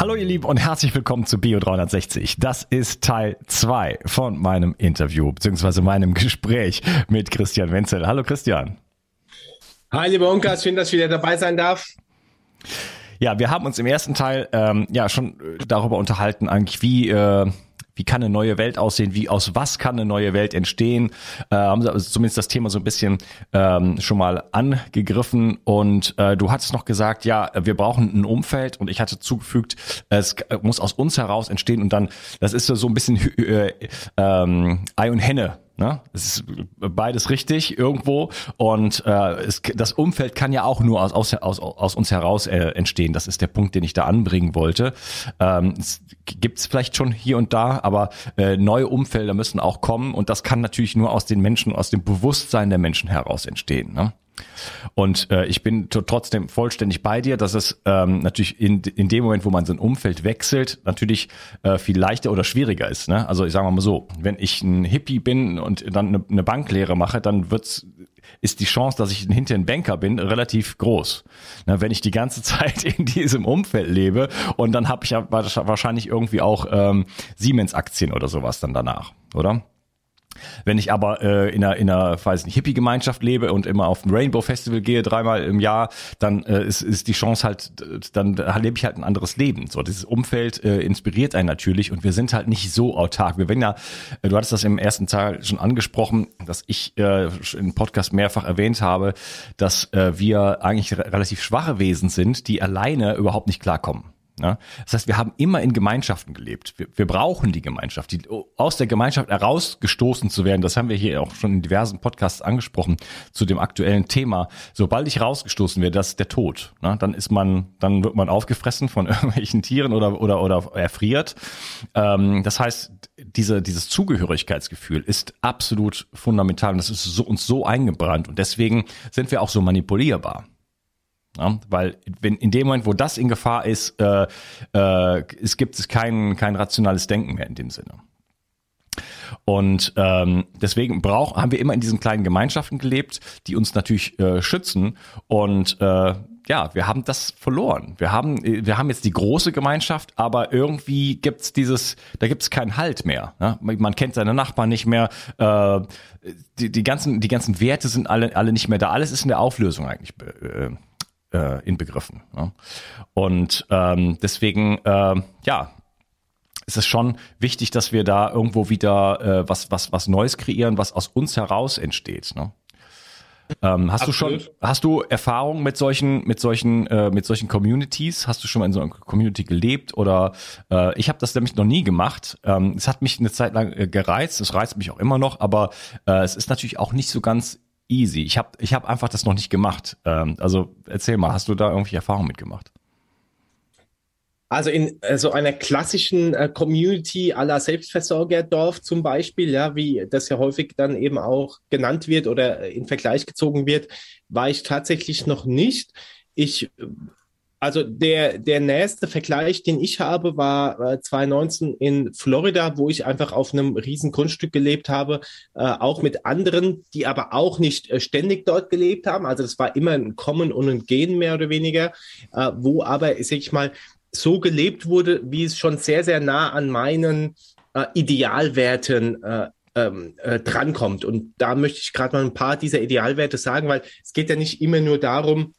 Hallo ihr Lieben und herzlich willkommen zu Bio360. Das ist Teil 2 von meinem Interview bzw. meinem Gespräch mit Christian Wenzel. Hallo Christian. Hi lieber Unkas, schön, dass ich wieder dabei sein darf. Ja, wir haben uns im ersten Teil ähm, ja schon darüber unterhalten, eigentlich wie äh, wie kann eine neue Welt aussehen, wie aus was kann eine neue Welt entstehen, äh, haben sie also zumindest das Thema so ein bisschen ähm, schon mal angegriffen. Und äh, du hattest noch gesagt, ja, wir brauchen ein Umfeld. Und ich hatte zugefügt, es muss aus uns heraus entstehen. Und dann, das ist so ein bisschen äh, ähm, Ei und Henne Ne? Es ist beides richtig irgendwo und äh, es, das Umfeld kann ja auch nur aus, aus, aus, aus uns heraus äh, entstehen. Das ist der Punkt, den ich da anbringen wollte. Ähm, es gibt es vielleicht schon hier und da, aber äh, neue Umfelder müssen auch kommen und das kann natürlich nur aus den Menschen, aus dem Bewusstsein der Menschen heraus entstehen. Ne? Und äh, ich bin trotzdem vollständig bei dir, dass es ähm, natürlich in, in dem Moment, wo man sein Umfeld wechselt, natürlich äh, viel leichter oder schwieriger ist. Ne? Also ich sage mal so, wenn ich ein Hippie bin und dann eine, eine Banklehre mache, dann wird's ist die Chance, dass ich hinter ein Banker bin, relativ groß. Na, wenn ich die ganze Zeit in diesem Umfeld lebe und dann habe ich ja wahrscheinlich irgendwie auch ähm, Siemens-Aktien oder sowas dann danach, oder? Wenn ich aber äh, in einer, in einer weiß nicht, Hippie-Gemeinschaft lebe und immer auf ein Rainbow Festival gehe, dreimal im Jahr, dann äh, ist, ist die Chance halt, dann lebe ich halt ein anderes Leben. So, dieses Umfeld äh, inspiriert einen natürlich und wir sind halt nicht so autark. Wir werden ja, äh, du hattest das im ersten Teil schon angesprochen, dass ich äh, im Podcast mehrfach erwähnt habe, dass äh, wir eigentlich relativ schwache Wesen sind, die alleine überhaupt nicht klarkommen. Ja? Das heißt, wir haben immer in Gemeinschaften gelebt. Wir, wir brauchen die Gemeinschaft. Die, aus der Gemeinschaft herausgestoßen zu werden, das haben wir hier auch schon in diversen Podcasts angesprochen zu dem aktuellen Thema. Sobald ich rausgestoßen werde, das ist der Tod. Ne? Dann ist man, dann wird man aufgefressen von irgendwelchen Tieren oder oder oder erfriert. Ähm, das heißt, diese dieses Zugehörigkeitsgefühl ist absolut fundamental und das ist so, uns so eingebrannt und deswegen sind wir auch so manipulierbar. Ja, weil wenn in dem Moment, wo das in Gefahr ist, äh, äh, es gibt es kein, kein rationales Denken mehr in dem Sinne. Und ähm, deswegen brauch, haben wir immer in diesen kleinen Gemeinschaften gelebt, die uns natürlich äh, schützen. Und äh, ja, wir haben das verloren. Wir haben, wir haben jetzt die große Gemeinschaft, aber irgendwie gibt's dieses, da gibt's keinen Halt mehr. Ne? Man kennt seine Nachbarn nicht mehr. Äh, die, die ganzen, die ganzen Werte sind alle, alle nicht mehr da. Alles ist in der Auflösung eigentlich äh, äh, inbegriffen. Ne? Und ähm, deswegen, äh, ja, ist es schon wichtig, dass wir da irgendwo wieder äh, was, was, was Neues kreieren, was aus uns heraus entsteht. Ne? Ähm, hast Absolut. du schon, hast du Erfahrung mit solchen, mit solchen, äh, mit solchen Communities? Hast du schon mal in so einer Community gelebt? Oder äh, ich habe das nämlich noch nie gemacht. Ähm, es hat mich eine Zeit lang äh, gereizt, es reizt mich auch immer noch, aber äh, es ist natürlich auch nicht so ganz easy. Ich habe ich hab einfach das noch nicht gemacht. Ähm, also erzähl mal, hast du da irgendwie Erfahrung mitgemacht? Also in so einer klassischen äh, Community aller Selbstversorgerdorf zum Beispiel, ja, wie das ja häufig dann eben auch genannt wird oder in Vergleich gezogen wird, war ich tatsächlich noch nicht. Ich also der, der nächste Vergleich, den ich habe, war äh, 2019 in Florida, wo ich einfach auf einem riesen Grundstück gelebt habe, äh, auch mit anderen, die aber auch nicht äh, ständig dort gelebt haben. Also das war immer ein Kommen und ein Gehen mehr oder weniger, äh, wo aber, sag ich mal, so gelebt wurde, wie es schon sehr, sehr nah an meinen äh, Idealwerten äh, ähm, äh, drankommt. Und da möchte ich gerade mal ein paar dieser Idealwerte sagen, weil es geht ja nicht immer nur darum,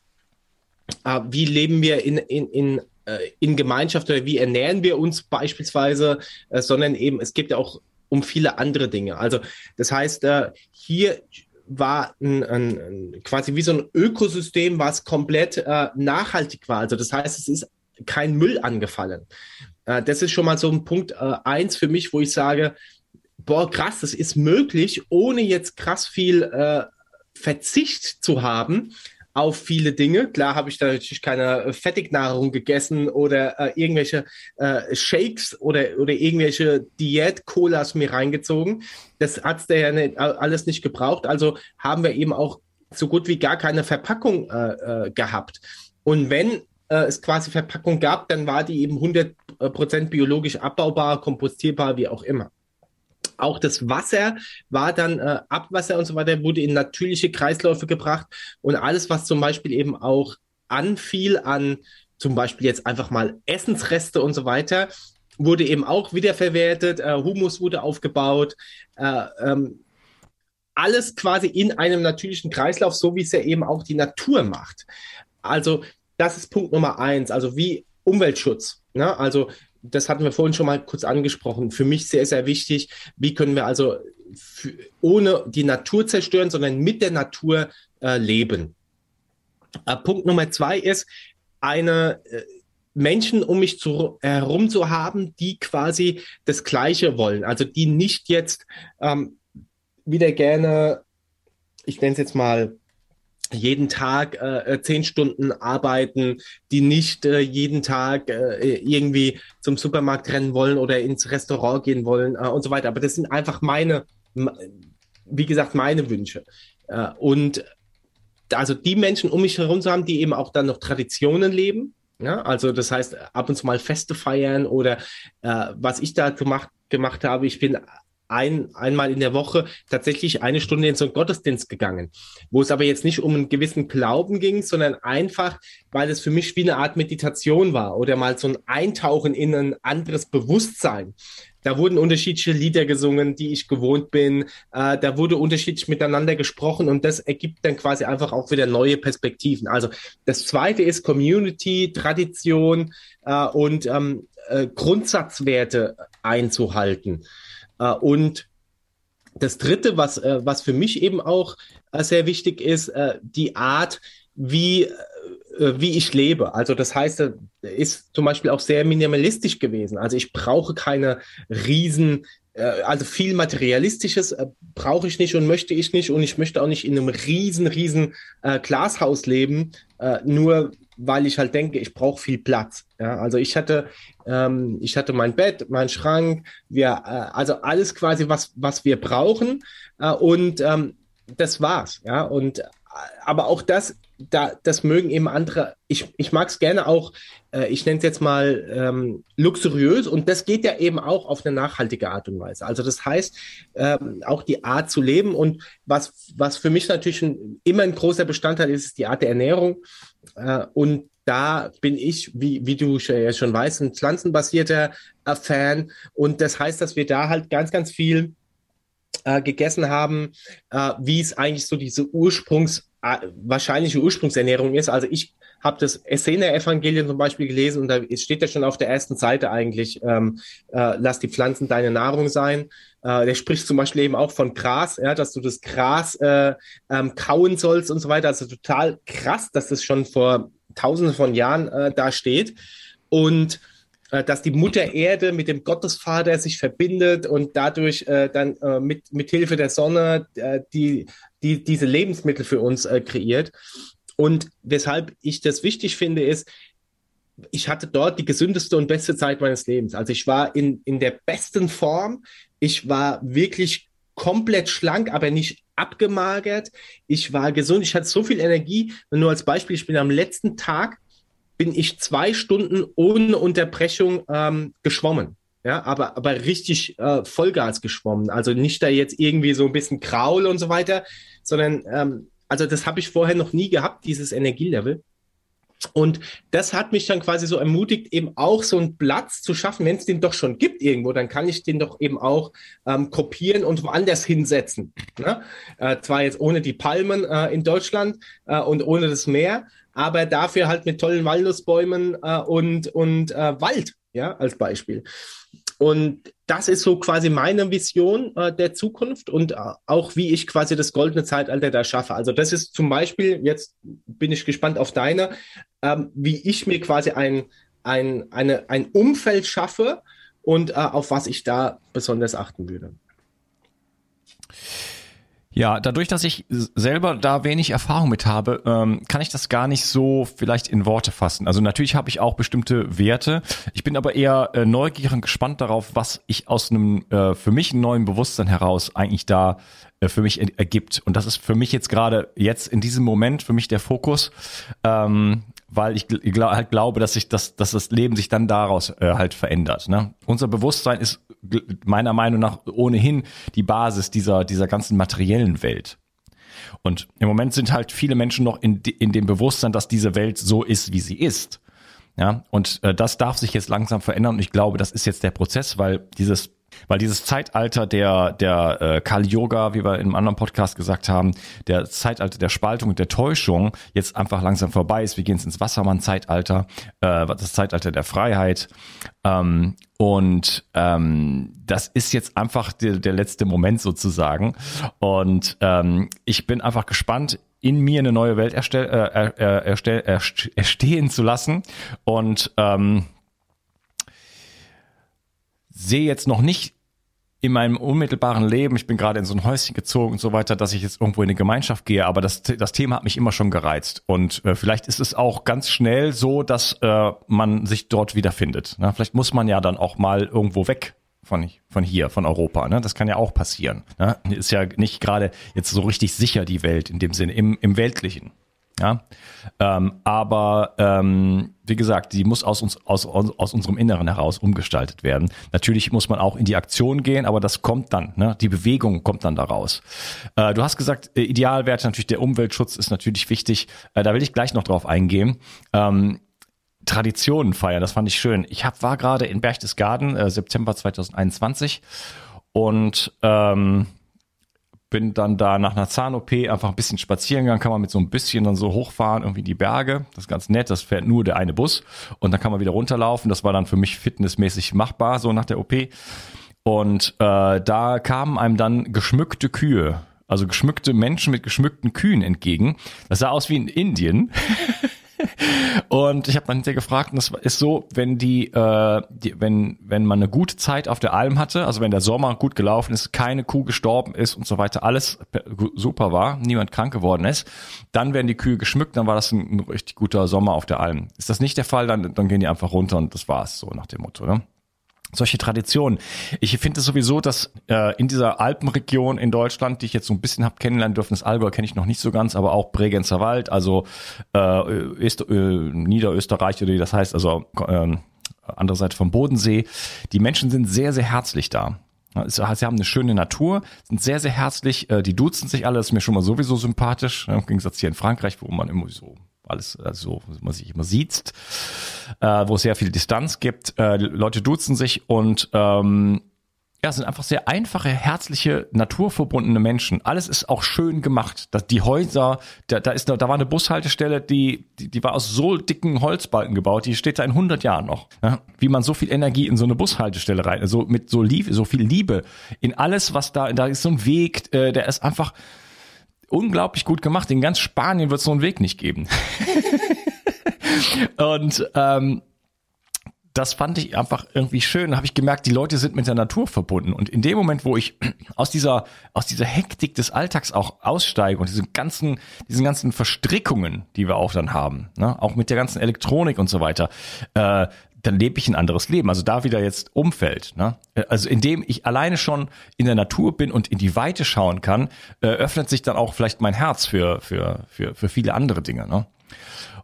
äh, wie leben wir in, in, in, äh, in Gemeinschaft oder wie ernähren wir uns beispielsweise, äh, sondern eben es geht ja auch um viele andere Dinge. Also das heißt, äh, hier war ein, ein, quasi wie so ein Ökosystem, was komplett äh, nachhaltig war. Also das heißt, es ist kein Müll angefallen. Äh, das ist schon mal so ein Punkt eins für mich, wo ich sage, boah, krass, das ist möglich, ohne jetzt krass viel Verzicht zu haben auf viele Dinge. Klar habe ich da natürlich keine Fettignahrung gegessen oder äh, irgendwelche äh, Shakes oder, oder irgendwelche Diät-Colas mir reingezogen. Das hat's da ja nicht, alles nicht gebraucht. Also haben wir eben auch so gut wie gar keine Verpackung äh, äh, gehabt. Und wenn äh, es quasi Verpackung gab, dann war die eben 100% biologisch abbaubar, kompostierbar, wie auch immer. Auch das Wasser war dann äh, Abwasser und so weiter, wurde in natürliche Kreisläufe gebracht und alles, was zum Beispiel eben auch anfiel an zum Beispiel jetzt einfach mal Essensreste und so weiter, wurde eben auch wiederverwertet, äh, Humus wurde aufgebaut, äh, ähm, alles quasi in einem natürlichen Kreislauf, so wie es ja eben auch die Natur macht. Also das ist Punkt Nummer eins. Also wie Umweltschutz. Ne? Also das hatten wir vorhin schon mal kurz angesprochen. Für mich sehr, sehr wichtig. Wie können wir also für, ohne die Natur zerstören, sondern mit der Natur äh, leben? Äh, Punkt Nummer zwei ist, eine äh, Menschen um mich zu, herum zu haben, die quasi das Gleiche wollen. Also die nicht jetzt ähm, wieder gerne, ich nenne es jetzt mal, jeden Tag äh, äh, zehn Stunden arbeiten, die nicht äh, jeden Tag äh, irgendwie zum Supermarkt rennen wollen oder ins Restaurant gehen wollen äh, und so weiter. Aber das sind einfach meine, wie gesagt, meine Wünsche. Äh, und also die Menschen um mich herum zu haben, die eben auch dann noch Traditionen leben. Ja, also das heißt, ab und zu mal Feste feiern oder äh, was ich da gemacht, gemacht habe, ich bin ein, einmal in der Woche tatsächlich eine Stunde in so einen Gottesdienst gegangen, wo es aber jetzt nicht um einen gewissen Glauben ging, sondern einfach, weil es für mich wie eine Art Meditation war oder mal so ein Eintauchen in ein anderes Bewusstsein. Da wurden unterschiedliche Lieder gesungen, die ich gewohnt bin. Äh, da wurde unterschiedlich miteinander gesprochen und das ergibt dann quasi einfach auch wieder neue Perspektiven. Also das zweite ist Community, Tradition äh, und ähm, äh, Grundsatzwerte einzuhalten. Äh, und das Dritte, was, äh, was für mich eben auch äh, sehr wichtig ist, die Art, wie, wie ich lebe. Also das heißt, ist zum Beispiel auch sehr minimalistisch gewesen. Also ich brauche keine riesen also viel Materialistisches brauche ich nicht und möchte ich nicht und ich möchte auch nicht in einem riesen, riesen äh, Glashaus leben, äh, nur weil ich halt denke, ich brauche viel Platz. Ja, also ich hatte, ähm, ich hatte mein Bett, mein Schrank, wir, äh, also alles quasi, was, was wir brauchen. Äh, und ähm, das war's. Ja, und aber auch das, da, das mögen eben andere. Ich, ich mag es gerne auch, äh, ich nenne es jetzt mal ähm, luxuriös und das geht ja eben auch auf eine nachhaltige Art und Weise. Also das heißt, ähm, auch die Art zu leben und was, was für mich natürlich ein, immer ein großer Bestandteil ist, ist die Art der Ernährung. Äh, und da bin ich, wie, wie du ja schon weißt, ein pflanzenbasierter äh, Fan. Und das heißt, dass wir da halt ganz, ganz viel äh, gegessen haben, äh, wie es eigentlich so diese Ursprungs, äh, wahrscheinliche Ursprungsernährung ist. Also ich habe das Essener-Evangelium zum Beispiel gelesen und da steht ja schon auf der ersten Seite eigentlich, ähm, äh, lass die Pflanzen deine Nahrung sein. Äh, der spricht zum Beispiel eben auch von Gras, ja, dass du das Gras äh, ähm, kauen sollst und so weiter. Also total krass, dass das schon vor tausenden von Jahren äh, da steht. Und äh, dass die Mutter Erde mit dem Gottesvater sich verbindet und dadurch äh, dann äh, mit, mit Hilfe der Sonne äh, die, die, diese Lebensmittel für uns äh, kreiert. Und weshalb ich das wichtig finde, ist, ich hatte dort die gesündeste und beste Zeit meines Lebens. Also ich war in, in der besten Form. Ich war wirklich komplett schlank, aber nicht abgemagert. Ich war gesund. Ich hatte so viel Energie. Nur als Beispiel, ich bin am letzten Tag bin ich zwei Stunden ohne Unterbrechung ähm, geschwommen. Ja, aber, aber richtig äh, Vollgas geschwommen. Also nicht da jetzt irgendwie so ein bisschen Kraul und so weiter, sondern ähm, also das habe ich vorher noch nie gehabt, dieses Energielevel. Und das hat mich dann quasi so ermutigt, eben auch so einen Platz zu schaffen, wenn es den doch schon gibt irgendwo, dann kann ich den doch eben auch ähm, kopieren und woanders hinsetzen. Ne? Äh, zwar jetzt ohne die Palmen äh, in Deutschland äh, und ohne das Meer, aber dafür halt mit tollen Walnussbäumen äh, und, und äh, Wald, ja, als Beispiel. Und das ist so quasi meine Vision äh, der Zukunft und äh, auch wie ich quasi das goldene Zeitalter da schaffe. Also das ist zum Beispiel, jetzt bin ich gespannt auf deine, ähm, wie ich mir quasi ein, ein, eine, ein Umfeld schaffe und äh, auf was ich da besonders achten würde. Ja, dadurch, dass ich selber da wenig Erfahrung mit habe, ähm, kann ich das gar nicht so vielleicht in Worte fassen. Also natürlich habe ich auch bestimmte Werte. Ich bin aber eher äh, neugierig und gespannt darauf, was ich aus einem äh, für mich neuen Bewusstsein heraus eigentlich da äh, für mich ergibt. Und das ist für mich jetzt gerade jetzt in diesem Moment für mich der Fokus. Ähm, weil ich gl halt glaube, dass sich das, dass das Leben sich dann daraus äh, halt verändert. Ne? Unser Bewusstsein ist meiner Meinung nach ohnehin die Basis dieser dieser ganzen materiellen Welt. Und im Moment sind halt viele Menschen noch in, in dem Bewusstsein, dass diese Welt so ist, wie sie ist. Ja, und äh, das darf sich jetzt langsam verändern. Und ich glaube, das ist jetzt der Prozess, weil dieses weil dieses Zeitalter der, der äh, Kali Yoga, wie wir in einem anderen Podcast gesagt haben, der Zeitalter der Spaltung und der Täuschung jetzt einfach langsam vorbei ist. Wir gehen jetzt ins Wassermann-Zeitalter, äh, das Zeitalter der Freiheit. Ähm, und ähm, das ist jetzt einfach der, der letzte Moment sozusagen. Und ähm, ich bin einfach gespannt, in mir eine neue Welt erstell, äh, er, erstell, erstehen zu lassen. Und ähm, sehe jetzt noch nicht in meinem unmittelbaren Leben, ich bin gerade in so ein Häuschen gezogen und so weiter, dass ich jetzt irgendwo in eine Gemeinschaft gehe, aber das, das Thema hat mich immer schon gereizt. Und äh, vielleicht ist es auch ganz schnell so, dass äh, man sich dort wiederfindet. Ne? Vielleicht muss man ja dann auch mal irgendwo weg von, von hier, von Europa. Ne? Das kann ja auch passieren. Ne? Ist ja nicht gerade jetzt so richtig sicher die Welt in dem Sinne, im, im Weltlichen. Ja, ähm, aber ähm, wie gesagt, die muss aus uns aus, aus unserem Inneren heraus umgestaltet werden. Natürlich muss man auch in die Aktion gehen, aber das kommt dann. Ne? Die Bewegung kommt dann daraus. Äh, du hast gesagt, äh, Idealwerte natürlich der Umweltschutz ist natürlich wichtig. Äh, da will ich gleich noch drauf eingehen. Ähm, Traditionen feiern, das fand ich schön. Ich hab, war gerade in Berchtesgaden, äh, September 2021 und ähm, bin dann da nach einer Zahn-OP einfach ein bisschen spazieren gegangen, kann man mit so ein bisschen dann so hochfahren, irgendwie die Berge. Das ist ganz nett, das fährt nur der eine Bus und dann kann man wieder runterlaufen. Das war dann für mich fitnessmäßig machbar, so nach der OP. Und äh, da kamen einem dann geschmückte Kühe, also geschmückte Menschen mit geschmückten Kühen entgegen. Das sah aus wie in Indien. Und ich habe dann hinterher gefragt, und das ist so, wenn die, äh, die, wenn, wenn man eine gute Zeit auf der Alm hatte, also wenn der Sommer gut gelaufen ist, keine Kuh gestorben ist und so weiter, alles super war, niemand krank geworden ist, dann werden die Kühe geschmückt, dann war das ein, ein richtig guter Sommer auf der Alm. Ist das nicht der Fall, dann, dann gehen die einfach runter und das war's, so nach dem Motto. Ne? Solche Traditionen. Ich finde es sowieso, dass äh, in dieser Alpenregion in Deutschland, die ich jetzt so ein bisschen habe kennenlernen dürfen, das Allgäu kenne ich noch nicht so ganz, aber auch Bregenzer Wald, also äh, Öster, äh, Niederösterreich oder wie das heißt, also äh, andere Seite vom Bodensee. Die Menschen sind sehr, sehr herzlich da. Sie haben eine schöne Natur, sind sehr, sehr herzlich, äh, die duzen sich alle, ist mir schon mal sowieso sympathisch, im Gegensatz hier in Frankreich, wo man immer so alles also man sich immer sieht, äh, wo es sehr viel Distanz gibt. Äh, Leute duzen sich und ähm, ja, sind einfach sehr einfache, herzliche, naturverbundene Menschen. Alles ist auch schön gemacht. Die Häuser, da, da ist, da war eine Bushaltestelle, die, die, die war aus so dicken Holzbalken gebaut, die steht da in 100 Jahren noch. Ja? Wie man so viel Energie in so eine Bushaltestelle rein, also mit so Liebe, so viel Liebe in alles, was da, da ist so ein Weg, äh, der ist einfach, unglaublich gut gemacht. In ganz Spanien wird es so einen Weg nicht geben. und ähm, das fand ich einfach irgendwie schön. Da habe ich gemerkt, die Leute sind mit der Natur verbunden. Und in dem Moment, wo ich aus dieser, aus dieser Hektik des Alltags auch aussteige und diesen ganzen, diesen ganzen Verstrickungen, die wir auch dann haben, ne, auch mit der ganzen Elektronik und so weiter, äh, dann lebe ich ein anderes Leben. Also da wieder jetzt Umfeld. Ne? Also indem ich alleine schon in der Natur bin und in die Weite schauen kann, äh, öffnet sich dann auch vielleicht mein Herz für, für, für, für viele andere Dinge. Ne?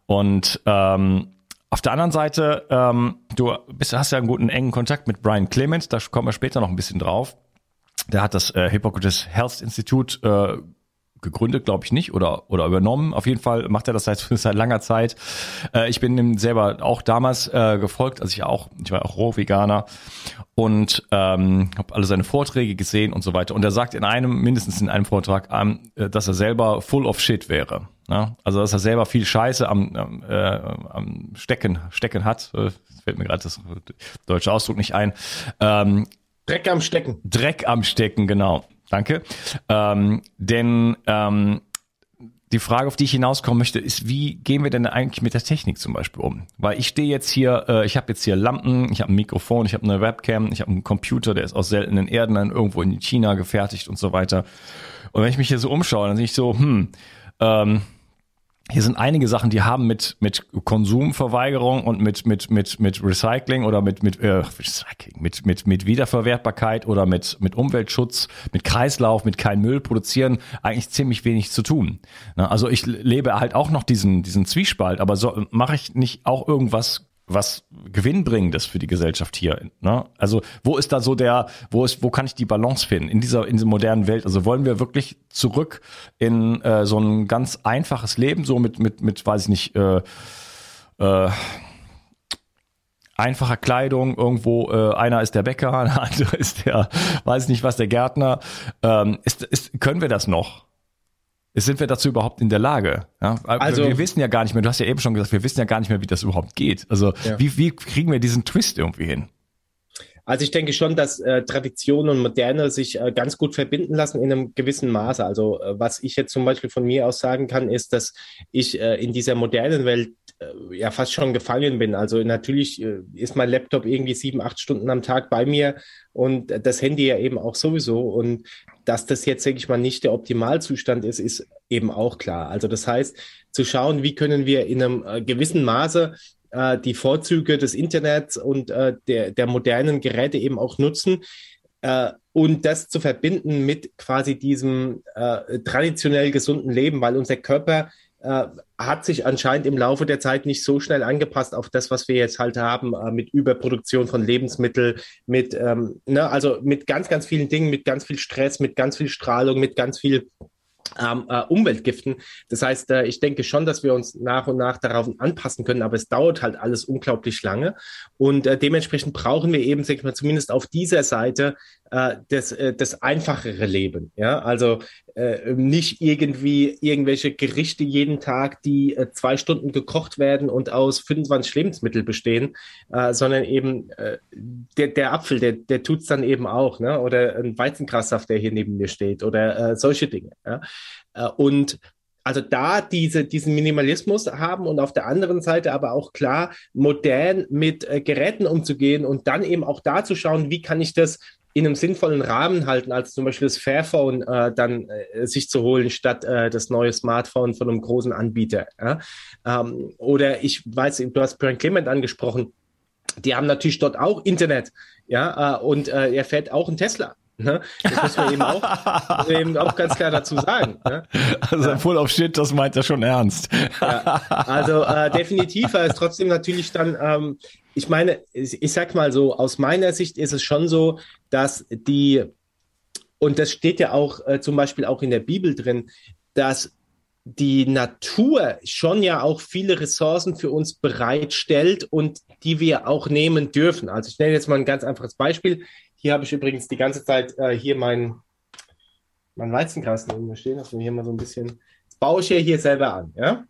Und ähm, auf der anderen Seite, ähm, du bist, hast ja einen guten engen Kontakt mit Brian Clemens, da kommen wir später noch ein bisschen drauf. Der hat das äh, Hippocrates Health Institute äh, gegründet, glaube ich nicht, oder, oder übernommen. Auf jeden Fall macht er das seit, seit langer Zeit. Äh, ich bin ihm selber auch damals äh, gefolgt, also ich auch, ich war auch Rohveganer und ähm, habe alle seine Vorträge gesehen und so weiter. Und er sagt in einem, mindestens in einem Vortrag, ähm, dass er selber full of shit wäre. Ne? Also dass er selber viel Scheiße am, äh, am Stecken, Stecken hat. Äh, fällt mir gerade das deutsche Ausdruck nicht ein. Ähm, Dreck am Stecken. Dreck am Stecken, genau. Danke. Ähm, denn ähm, die Frage, auf die ich hinauskommen möchte, ist, wie gehen wir denn eigentlich mit der Technik zum Beispiel um? Weil ich stehe jetzt hier, äh, ich habe jetzt hier Lampen, ich habe ein Mikrofon, ich habe eine Webcam, ich habe einen Computer, der ist aus seltenen Erden dann irgendwo in China gefertigt und so weiter. Und wenn ich mich hier so umschaue, dann sehe ich so, hm, ähm, hier sind einige Sachen, die haben mit mit Konsumverweigerung und mit mit mit mit Recycling oder mit mit äh, Recycling, mit mit mit Wiederverwertbarkeit oder mit mit Umweltschutz, mit Kreislauf, mit kein Müll produzieren eigentlich ziemlich wenig zu tun. Also ich lebe halt auch noch diesen diesen Zwiespalt, aber so mache ich nicht auch irgendwas was gewinnbringendes für die Gesellschaft hier. Ne? Also wo ist da so der, wo ist, wo kann ich die Balance finden in dieser in dieser modernen Welt? Also wollen wir wirklich zurück in äh, so ein ganz einfaches Leben, so mit mit mit, weiß ich nicht. Äh, äh, einfacher Kleidung, irgendwo äh, einer ist der Bäcker, der andere ist der, weiß nicht was, der Gärtner. Ähm, ist, ist, können wir das noch? Sind wir dazu überhaupt in der Lage? Ja? Also wir wissen ja gar nicht mehr, du hast ja eben schon gesagt, wir wissen ja gar nicht mehr, wie das überhaupt geht. Also ja. wie, wie kriegen wir diesen Twist irgendwie hin? Also ich denke schon, dass äh, Tradition und Moderne sich äh, ganz gut verbinden lassen in einem gewissen Maße. Also äh, was ich jetzt zum Beispiel von mir aus sagen kann, ist, dass ich äh, in dieser modernen Welt ja fast schon gefangen bin. Also natürlich äh, ist mein Laptop irgendwie sieben, acht Stunden am Tag bei mir und das Handy ja eben auch sowieso. Und dass das jetzt, denke ich mal, nicht der Optimalzustand ist, ist eben auch klar. Also das heißt, zu schauen, wie können wir in einem gewissen Maße äh, die Vorzüge des Internets und äh, der, der modernen Geräte eben auch nutzen. Äh, und das zu verbinden mit quasi diesem äh, traditionell gesunden Leben, weil unser Körper äh, hat sich anscheinend im Laufe der Zeit nicht so schnell angepasst auf das, was wir jetzt halt haben, äh, mit Überproduktion von Lebensmitteln, mit, ähm, ne, also mit ganz, ganz vielen Dingen, mit ganz viel Stress, mit ganz viel Strahlung, mit ganz viel ähm, äh, Umweltgiften. Das heißt, äh, ich denke schon, dass wir uns nach und nach darauf anpassen können, aber es dauert halt alles unglaublich lange. Und äh, dementsprechend brauchen wir eben, sag ich mal, zumindest auf dieser Seite äh, das, äh, das einfachere Leben. Ja, also äh, nicht irgendwie irgendwelche Gerichte jeden Tag, die äh, zwei Stunden gekocht werden und aus 25 Lebensmitteln bestehen, äh, sondern eben äh, der, der Apfel, der, der tut's dann eben auch, ne? Oder ein Weizengrassaft, der hier neben mir steht oder äh, solche Dinge. Ja? Äh, und also da diese, diesen Minimalismus haben und auf der anderen Seite aber auch klar modern mit äh, Geräten umzugehen und dann eben auch da zu schauen, wie kann ich das in einem sinnvollen Rahmen halten, als zum Beispiel das Fairphone äh, dann äh, sich zu holen, statt äh, das neue Smartphone von einem großen Anbieter. Ja? Ähm, oder ich weiß, du hast Brian Clement angesprochen, die haben natürlich dort auch Internet Ja, äh, und äh, er fährt auch einen Tesla. Ne? Das muss man eben auch, eben auch ganz klar dazu sagen. Ne? Also ja. Full of Shit, das meint er schon ernst. Ja, also äh, definitiv, er ist trotzdem natürlich dann, ähm, ich meine, ich, sag mal so, aus meiner Sicht ist es schon so, dass die, und das steht ja auch äh, zum Beispiel auch in der Bibel drin, dass die Natur schon ja auch viele Ressourcen für uns bereitstellt und die wir auch nehmen dürfen. Also ich nenne jetzt mal ein ganz einfaches Beispiel. Hier habe ich übrigens die ganze Zeit äh, hier mein, mein Weizengras stehen, dass wir hier mal so ein bisschen, das baue ich ja hier selber an, ja.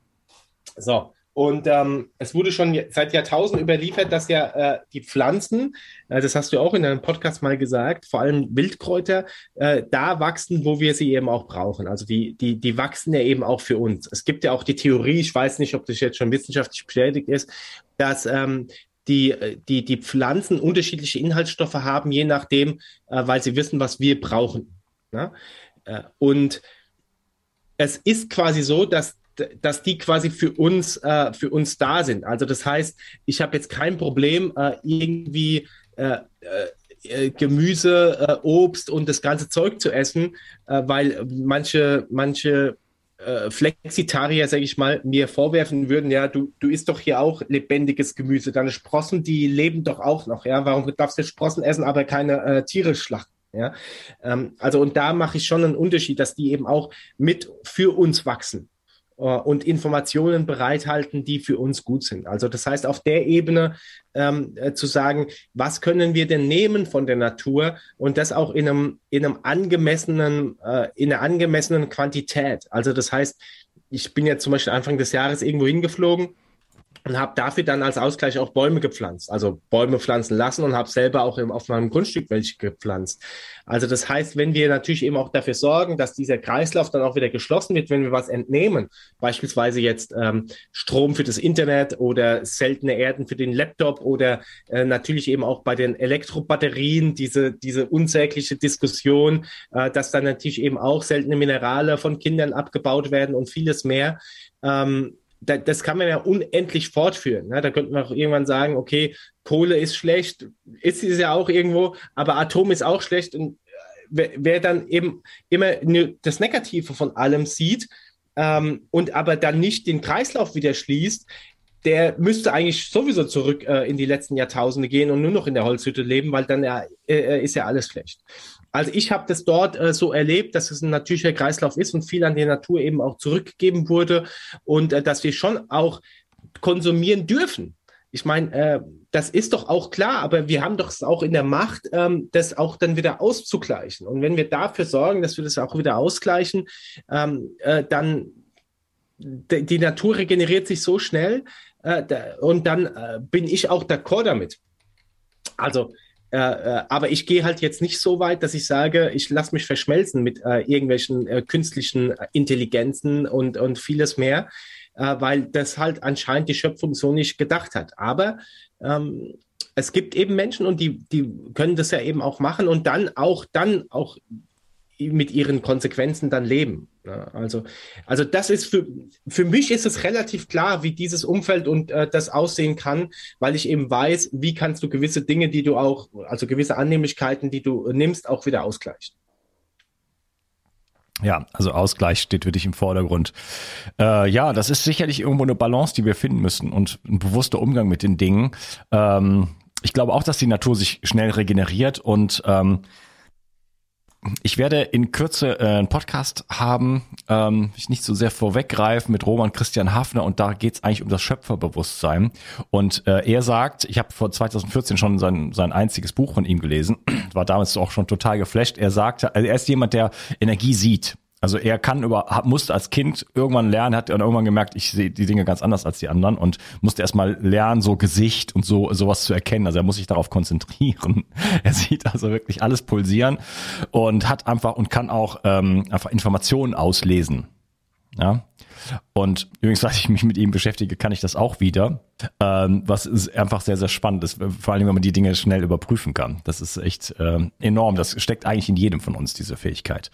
So, und ähm, es wurde schon seit Jahrtausenden überliefert, dass ja äh, die Pflanzen, äh, das hast du auch in deinem Podcast mal gesagt, vor allem Wildkräuter, äh, da wachsen, wo wir sie eben auch brauchen. Also die, die, die wachsen ja eben auch für uns. Es gibt ja auch die Theorie, ich weiß nicht, ob das jetzt schon wissenschaftlich bestätigt ist, dass ähm, die, die, die Pflanzen unterschiedliche Inhaltsstoffe haben, je nachdem, äh, weil sie wissen, was wir brauchen. Ne? Äh, und es ist quasi so, dass dass die quasi für uns, äh, für uns da sind. Also das heißt, ich habe jetzt kein Problem, äh, irgendwie äh, äh, Gemüse, äh, Obst und das ganze Zeug zu essen, äh, weil manche, manche äh, Flexitarier, sage ich mal, mir vorwerfen würden, ja, du, du isst doch hier auch lebendiges Gemüse, deine Sprossen, die leben doch auch noch, ja, warum darfst du Sprossen essen, aber keine äh, Tiere schlachten? Ja, ähm, also und da mache ich schon einen Unterschied, dass die eben auch mit für uns wachsen. Äh, und Informationen bereithalten, die für uns gut sind. Also das heißt, auf der Ebene ähm, äh, zu sagen, was können wir denn nehmen von der Natur und das auch in einem, in einem angemessenen, äh, in einer angemessenen Quantität. Also das heißt, ich bin ja zum Beispiel Anfang des Jahres irgendwo hingeflogen und habe dafür dann als Ausgleich auch Bäume gepflanzt, also Bäume pflanzen lassen und habe selber auch im, auf meinem Grundstück welche gepflanzt. Also das heißt, wenn wir natürlich eben auch dafür sorgen, dass dieser Kreislauf dann auch wieder geschlossen wird, wenn wir was entnehmen, beispielsweise jetzt ähm, Strom für das Internet oder seltene Erden für den Laptop oder äh, natürlich eben auch bei den Elektrobatterien diese diese unsägliche Diskussion, äh, dass dann natürlich eben auch seltene Minerale von Kindern abgebaut werden und vieles mehr. Ähm, da, das kann man ja unendlich fortführen. Ne? Da könnten wir auch irgendwann sagen, okay, Kohle ist schlecht, ist es ja auch irgendwo, aber Atom ist auch schlecht. Und äh, wer, wer dann eben immer das Negative von allem sieht ähm, und aber dann nicht den Kreislauf wieder schließt, der müsste eigentlich sowieso zurück äh, in die letzten Jahrtausende gehen und nur noch in der Holzhütte leben, weil dann äh, äh ist ja alles schlecht. Also ich habe das dort äh, so erlebt, dass es ein natürlicher Kreislauf ist und viel an die Natur eben auch zurückgegeben wurde und äh, dass wir schon auch konsumieren dürfen. Ich meine, äh, das ist doch auch klar, aber wir haben doch es auch in der Macht, ähm, das auch dann wieder auszugleichen. Und wenn wir dafür sorgen, dass wir das auch wieder ausgleichen, ähm, äh, dann die Natur regeneriert sich so schnell äh, da, und dann äh, bin ich auch d'accord damit. Also äh, äh, aber ich gehe halt jetzt nicht so weit, dass ich sage, ich lasse mich verschmelzen mit äh, irgendwelchen äh, künstlichen Intelligenzen und, und vieles mehr, äh, weil das halt anscheinend die Schöpfung so nicht gedacht hat. Aber ähm, es gibt eben Menschen und die, die können das ja eben auch machen und dann auch dann auch mit ihren Konsequenzen dann leben. Also, also das ist für, für mich ist es relativ klar, wie dieses Umfeld und äh, das aussehen kann, weil ich eben weiß, wie kannst du gewisse Dinge, die du auch, also gewisse Annehmlichkeiten, die du nimmst, auch wieder ausgleichen. Ja, also Ausgleich steht für dich im Vordergrund. Äh, ja, das ist sicherlich irgendwo eine Balance, die wir finden müssen und ein bewusster Umgang mit den Dingen. Ähm, ich glaube auch, dass die Natur sich schnell regeneriert und ähm, ich werde in Kürze äh, einen Podcast haben, ähm, ich nicht so sehr vorweggreifen, mit Roman Christian Hafner und da geht es eigentlich um das Schöpferbewusstsein. Und äh, er sagt, ich habe vor 2014 schon sein, sein einziges Buch von ihm gelesen, war damals auch schon total geflasht. Er sagte, also er ist jemand, der Energie sieht. Also er kann über, musste als Kind irgendwann lernen, hat dann irgendwann gemerkt, ich sehe die Dinge ganz anders als die anderen und musste erstmal lernen, so Gesicht und so sowas zu erkennen. Also er muss sich darauf konzentrieren. Er sieht also wirklich alles pulsieren und hat einfach und kann auch ähm, einfach Informationen auslesen. Ja. Und übrigens, seit ich mich mit ihm beschäftige, kann ich das auch wieder. Ähm, was einfach sehr, sehr spannend ist, vor allem, wenn man die Dinge schnell überprüfen kann. Das ist echt ähm, enorm. Das steckt eigentlich in jedem von uns, diese Fähigkeit.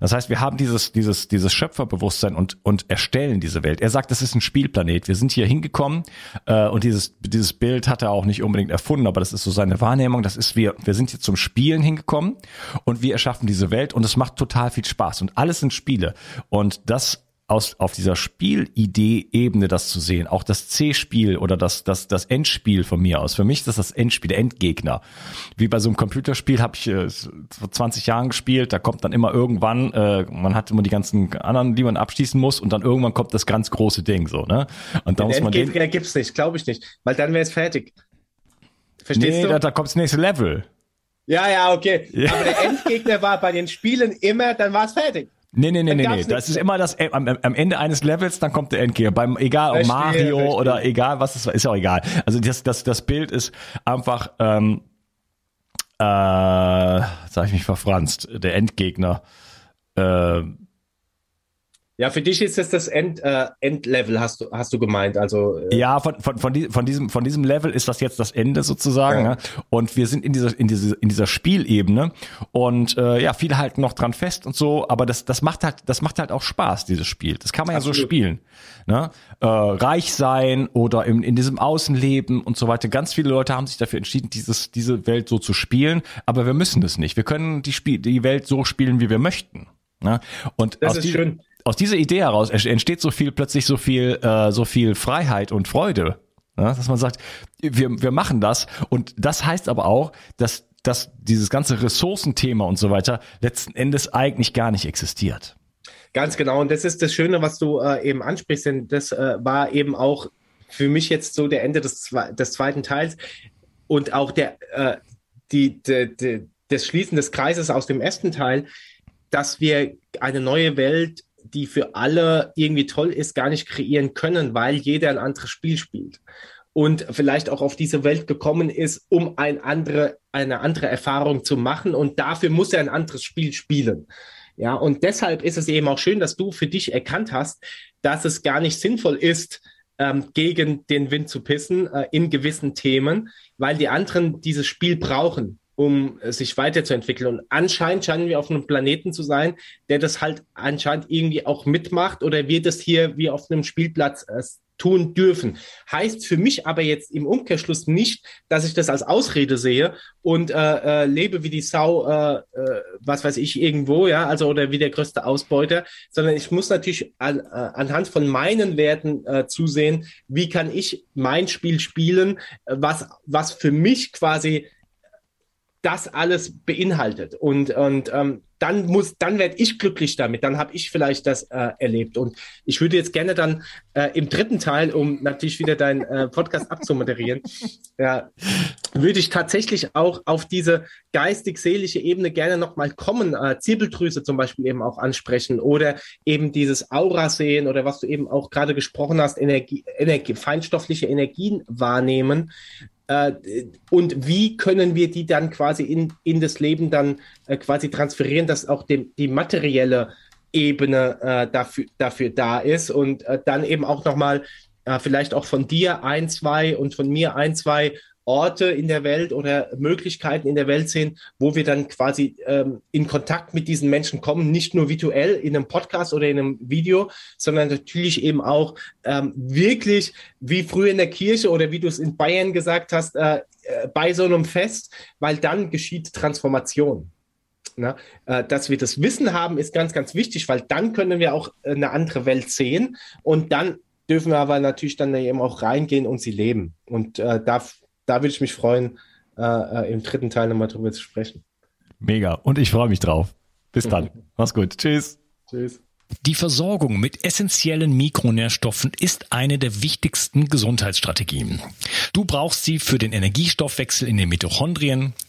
Das heißt, wir haben dieses, dieses, dieses Schöpferbewusstsein und, und erstellen diese Welt. Er sagt, das ist ein Spielplanet. Wir sind hier hingekommen äh, und dieses, dieses Bild hat er auch nicht unbedingt erfunden, aber das ist so seine Wahrnehmung. Das ist, wir, wir sind hier zum Spielen hingekommen und wir erschaffen diese Welt und es macht total viel Spaß. Und alles sind Spiele. Und das aus, auf dieser Spielidee-Ebene das zu sehen, auch das C-Spiel oder das, das, das Endspiel von mir aus. Für mich ist das das Endspiel, der Endgegner. Wie bei so einem Computerspiel habe ich äh, vor 20 Jahren gespielt, da kommt dann immer irgendwann, äh, man hat immer die ganzen anderen, die man abschließen muss und dann irgendwann kommt das ganz große Ding so, ne? Und da muss man Endgegner den, gibt's nicht, glaube ich nicht, weil dann wäre es fertig. Verstehst nee, du? Da, da kommt das nächste Level. Ja, ja, okay. Ja. Aber der Endgegner war bei den Spielen immer, dann war es fertig. Nee, nee, nee, nee, nee. Das ist immer das äh, am, am Ende eines Levels, dann kommt der Endgegner. Beim egal ob Mario verstehe. oder egal was es ist ja auch egal. Also das das das Bild ist einfach ähm, äh, sag ich mich verfranst, der Endgegner. Äh, ja, für dich ist das das End, äh, Endlevel, hast du, hast du gemeint. Also, äh ja, von, von, von, die, von, diesem, von diesem Level ist das jetzt das Ende sozusagen. Ja. Ne? Und wir sind in dieser, in, diese, in dieser Spielebene. Und äh, ja, viele halten noch dran fest und so, aber das, das macht halt, das macht halt auch Spaß, dieses Spiel. Das kann man Absolut. ja so spielen. Ne? Äh, reich sein oder in, in diesem Außenleben und so weiter. Ganz viele Leute haben sich dafür entschieden, dieses, diese Welt so zu spielen, aber wir müssen das nicht. Wir können die, Spiel, die Welt so spielen, wie wir möchten. Ne? Und das ist schön aus dieser Idee heraus entsteht so viel plötzlich so viel äh, so viel Freiheit und Freude, ja, dass man sagt, wir wir machen das und das heißt aber auch, dass dass dieses ganze Ressourcenthema und so weiter letzten Endes eigentlich gar nicht existiert. Ganz genau und das ist das Schöne, was du äh, eben ansprichst, denn das äh, war eben auch für mich jetzt so der Ende des, des zweiten Teils und auch der äh, die, die, die das Schließen des Kreises aus dem ersten Teil, dass wir eine neue Welt die für alle irgendwie toll ist, gar nicht kreieren können, weil jeder ein anderes Spiel spielt. Und vielleicht auch auf diese Welt gekommen ist, um ein andere, eine andere Erfahrung zu machen. Und dafür muss er ein anderes Spiel spielen. Ja, und deshalb ist es eben auch schön, dass du für dich erkannt hast, dass es gar nicht sinnvoll ist, ähm, gegen den Wind zu pissen äh, in gewissen Themen, weil die anderen dieses Spiel brauchen um äh, sich weiterzuentwickeln. Und anscheinend scheinen wir auf einem Planeten zu sein, der das halt anscheinend irgendwie auch mitmacht oder wir das hier wie auf einem Spielplatz äh, tun dürfen. Heißt für mich aber jetzt im Umkehrschluss nicht, dass ich das als Ausrede sehe und äh, äh, lebe wie die Sau, äh, äh, was weiß ich, irgendwo, ja, also oder wie der größte Ausbeuter, sondern ich muss natürlich an, äh, anhand von meinen Werten äh, zusehen, wie kann ich mein Spiel spielen, was, was für mich quasi das alles beinhaltet. Und, und ähm, dann muss, dann werde ich glücklich damit. Dann habe ich vielleicht das äh, erlebt. Und ich würde jetzt gerne dann äh, im dritten Teil, um natürlich wieder deinen äh, Podcast abzumoderieren, ja, würde ich tatsächlich auch auf diese geistig-seelische Ebene gerne nochmal kommen, äh, Zirbeldrüse zum Beispiel eben auch ansprechen oder eben dieses Aura sehen oder was du eben auch gerade gesprochen hast, Energie, Energie, feinstoffliche Energien wahrnehmen. Äh, und wie können wir die dann quasi in, in das Leben dann äh, quasi transferieren, dass auch dem, die materielle Ebene äh, dafür, dafür da ist? Und äh, dann eben auch nochmal äh, vielleicht auch von dir ein, zwei und von mir ein, zwei Orte in der Welt oder Möglichkeiten in der Welt sehen, wo wir dann quasi ähm, in Kontakt mit diesen Menschen kommen, nicht nur virtuell in einem Podcast oder in einem Video, sondern natürlich eben auch ähm, wirklich wie früher in der Kirche oder wie du es in Bayern gesagt hast, äh, äh, bei so einem Fest, weil dann geschieht Transformation. Na, äh, dass wir das Wissen haben, ist ganz, ganz wichtig, weil dann können wir auch eine andere Welt sehen und dann dürfen wir aber natürlich dann eben auch reingehen und sie leben. Und äh, da da würde ich mich freuen, äh, äh, im dritten Teil nochmal drüber zu sprechen. Mega. Und ich freue mich drauf. Bis dann. Mach's gut. Tschüss. Tschüss. Die Versorgung mit essentiellen Mikronährstoffen ist eine der wichtigsten Gesundheitsstrategien. Du brauchst sie für den Energiestoffwechsel in den Mitochondrien,